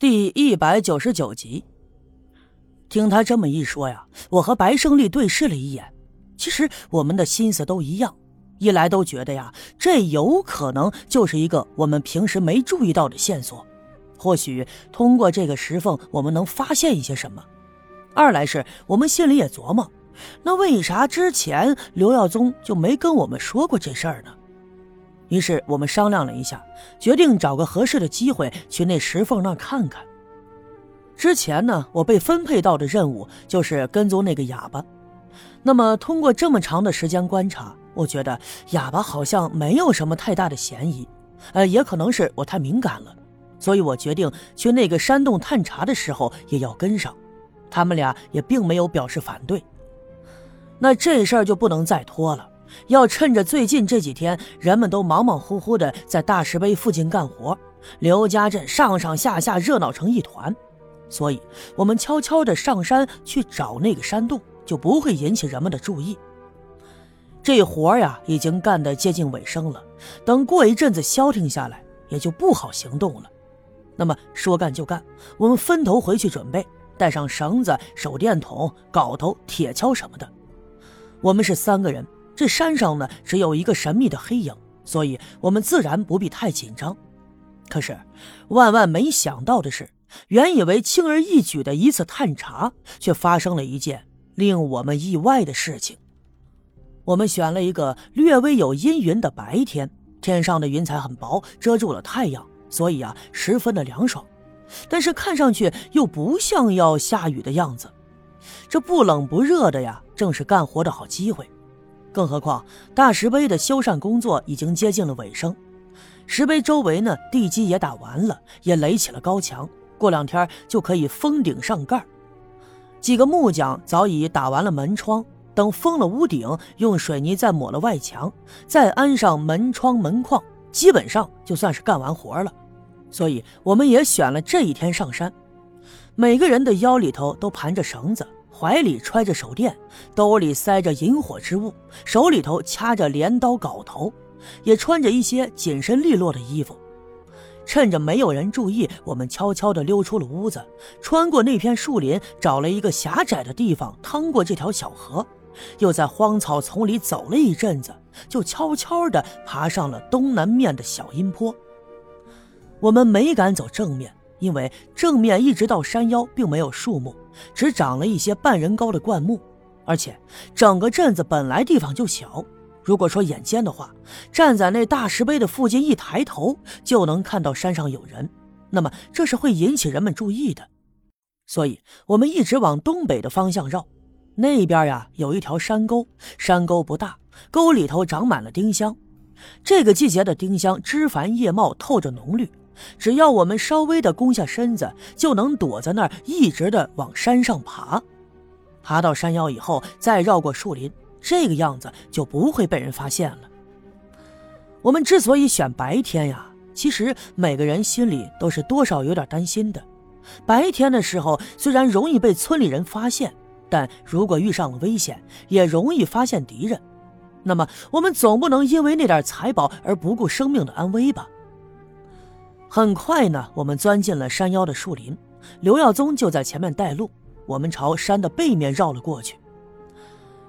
第一百九十九集，听他这么一说呀，我和白胜利对视了一眼。其实我们的心思都一样，一来都觉得呀，这有可能就是一个我们平时没注意到的线索，或许通过这个石缝，我们能发现一些什么；二来是我们心里也琢磨，那为啥之前刘耀宗就没跟我们说过这事儿呢？于是我们商量了一下，决定找个合适的机会去那石缝那儿看看。之前呢，我被分配到的任务就是跟踪那个哑巴。那么通过这么长的时间观察，我觉得哑巴好像没有什么太大的嫌疑。呃，也可能是我太敏感了，所以我决定去那个山洞探查的时候也要跟上。他们俩也并没有表示反对。那这事儿就不能再拖了。要趁着最近这几天人们都忙忙乎乎的在大石碑附近干活，刘家镇上上下下热闹成一团，所以我们悄悄的上山去找那个山洞，就不会引起人们的注意。这活呀，已经干得接近尾声了，等过一阵子消停下来，也就不好行动了。那么说干就干，我们分头回去准备，带上绳子、手电筒、镐头、铁锹什么的。我们是三个人。这山上呢，只有一个神秘的黑影，所以我们自然不必太紧张。可是，万万没想到的是，原以为轻而易举的一次探查，却发生了一件令我们意外的事情。我们选了一个略微有阴云的白天，天上的云彩很薄，遮住了太阳，所以啊，十分的凉爽。但是看上去又不像要下雨的样子。这不冷不热的呀，正是干活的好机会。更何况，大石碑的修缮工作已经接近了尾声，石碑周围呢，地基也打完了，也垒起了高墙，过两天就可以封顶上盖。几个木匠早已打完了门窗，等封了屋顶，用水泥再抹了外墙，再安上门窗门框，基本上就算是干完活了。所以，我们也选了这一天上山，每个人的腰里头都盘着绳子。怀里揣着手电，兜里塞着引火之物，手里头掐着镰刀镐头，也穿着一些紧身利落的衣服。趁着没有人注意，我们悄悄地溜出了屋子，穿过那片树林，找了一个狭窄的地方，趟过这条小河，又在荒草丛里走了一阵子，就悄悄地爬上了东南面的小阴坡。我们没敢走正面。因为正面一直到山腰并没有树木，只长了一些半人高的灌木，而且整个镇子本来地方就小，如果说眼尖的话，站在那大石碑的附近一抬头就能看到山上有人，那么这是会引起人们注意的。所以我们一直往东北的方向绕，那边呀有一条山沟，山沟不大，沟里头长满了丁香，这个季节的丁香枝繁叶茂，透着浓绿。只要我们稍微的弓下身子，就能躲在那儿，一直的往山上爬。爬到山腰以后，再绕过树林，这个样子就不会被人发现了。我们之所以选白天呀，其实每个人心里都是多少有点担心的。白天的时候虽然容易被村里人发现，但如果遇上了危险，也容易发现敌人。那么我们总不能因为那点财宝而不顾生命的安危吧？很快呢，我们钻进了山腰的树林，刘耀宗就在前面带路，我们朝山的背面绕了过去。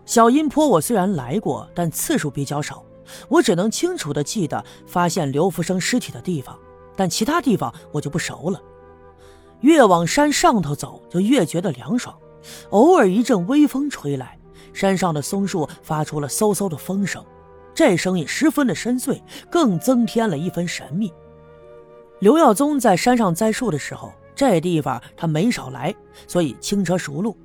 小阴坡我虽然来过，但次数比较少，我只能清楚的记得发现刘福生尸体的地方，但其他地方我就不熟了。越往山上头走，就越觉得凉爽，偶尔一阵微风吹来，山上的松树发出了嗖嗖的风声，这声音十分的深邃，更增添了一分神秘。刘耀宗在山上栽树的时候，这地方他没少来，所以轻车熟路。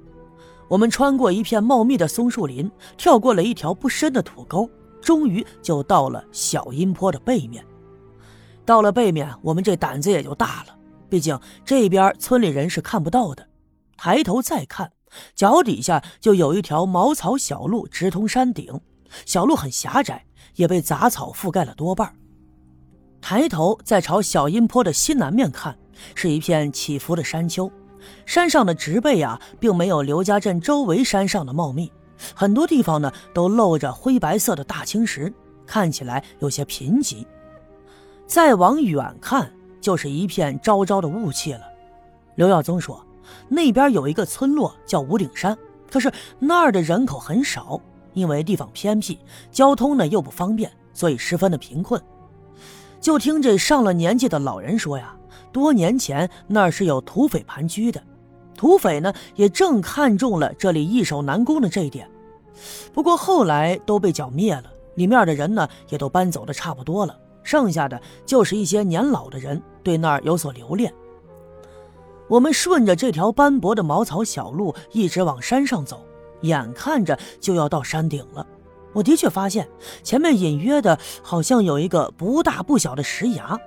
我们穿过一片茂密的松树林，跳过了一条不深的土沟，终于就到了小阴坡的背面。到了背面，我们这胆子也就大了，毕竟这边村里人是看不到的。抬头再看，脚底下就有一条茅草小路直通山顶，小路很狭窄，也被杂草覆盖了多半。抬头再朝小阴坡的西南面看，是一片起伏的山丘。山上的植被啊，并没有刘家镇周围山上的茂密，很多地方呢都露着灰白色的大青石，看起来有些贫瘠。再往远看，就是一片昭昭的雾气了。刘耀宗说，那边有一个村落叫五顶山，可是那儿的人口很少，因为地方偏僻，交通呢又不方便，所以十分的贫困。就听这上了年纪的老人说呀，多年前那儿是有土匪盘踞的，土匪呢也正看中了这里易守难攻的这一点。不过后来都被剿灭了，里面的人呢也都搬走的差不多了，剩下的就是一些年老的人对那儿有所留恋。我们顺着这条斑驳的茅草小路一直往山上走，眼看着就要到山顶了。我的确发现前面隐约的好像有一个不大不小的石崖，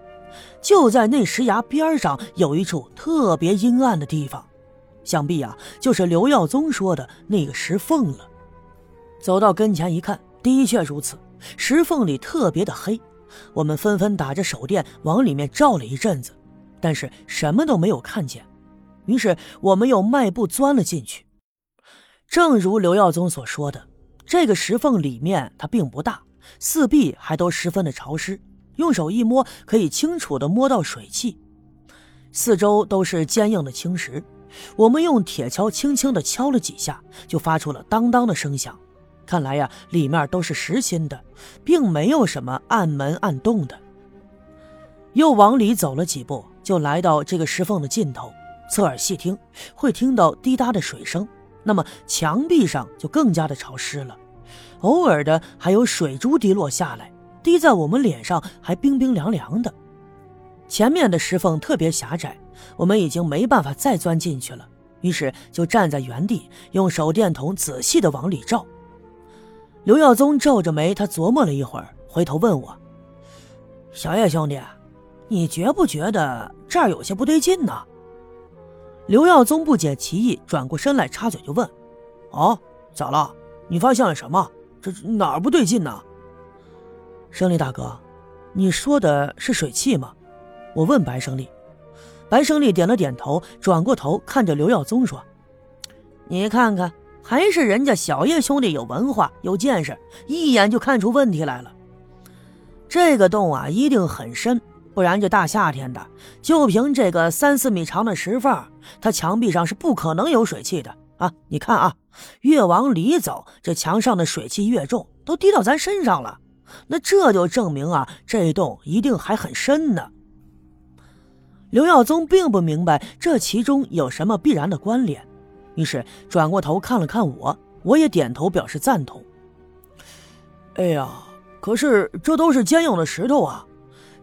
就在那石崖边上有一处特别阴暗的地方，想必啊就是刘耀宗说的那个石缝了。走到跟前一看，的确如此，石缝里特别的黑。我们纷纷打着手电往里面照了一阵子，但是什么都没有看见。于是我们又迈步钻了进去。正如刘耀宗所说的。这个石缝里面它并不大，四壁还都十分的潮湿，用手一摸可以清楚的摸到水汽。四周都是坚硬的青石，我们用铁锹轻轻的敲了几下，就发出了当当的声响。看来呀，里面都是实心的，并没有什么暗门暗洞的。又往里走了几步，就来到这个石缝的尽头，侧耳细听，会听到滴答的水声。那么墙壁上就更加的潮湿了，偶尔的还有水珠滴落下来，滴在我们脸上还冰冰凉凉的。前面的石缝特别狭窄，我们已经没办法再钻进去了，于是就站在原地，用手电筒仔细的往里照。刘耀宗皱着眉，他琢磨了一会儿，回头问我：“小叶兄弟，你觉不觉得这儿有些不对劲呢？”刘耀宗不解其意，转过身来插嘴就问：“哦，咋了？你发现了什么？这哪儿不对劲呢？”胜利大哥，你说的是水汽吗？我问白胜利。白胜利点了点头，转过头看着刘耀宗说：“你看看，还是人家小叶兄弟有文化、有见识，一眼就看出问题来了。这个洞啊，一定很深。”不然这大夏天的，就凭这个三四米长的石缝，它墙壁上是不可能有水汽的啊！你看啊，越往里走，这墙上的水汽越重，都滴到咱身上了。那这就证明啊，这洞一定还很深呢。刘耀宗并不明白这其中有什么必然的关联，于是转过头看了看我，我也点头表示赞同。哎呀，可是这都是坚硬的石头啊！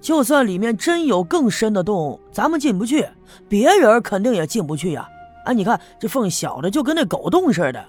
就算里面真有更深的洞，咱们进不去，别人肯定也进不去呀！哎，你看这缝小的就跟那狗洞似的。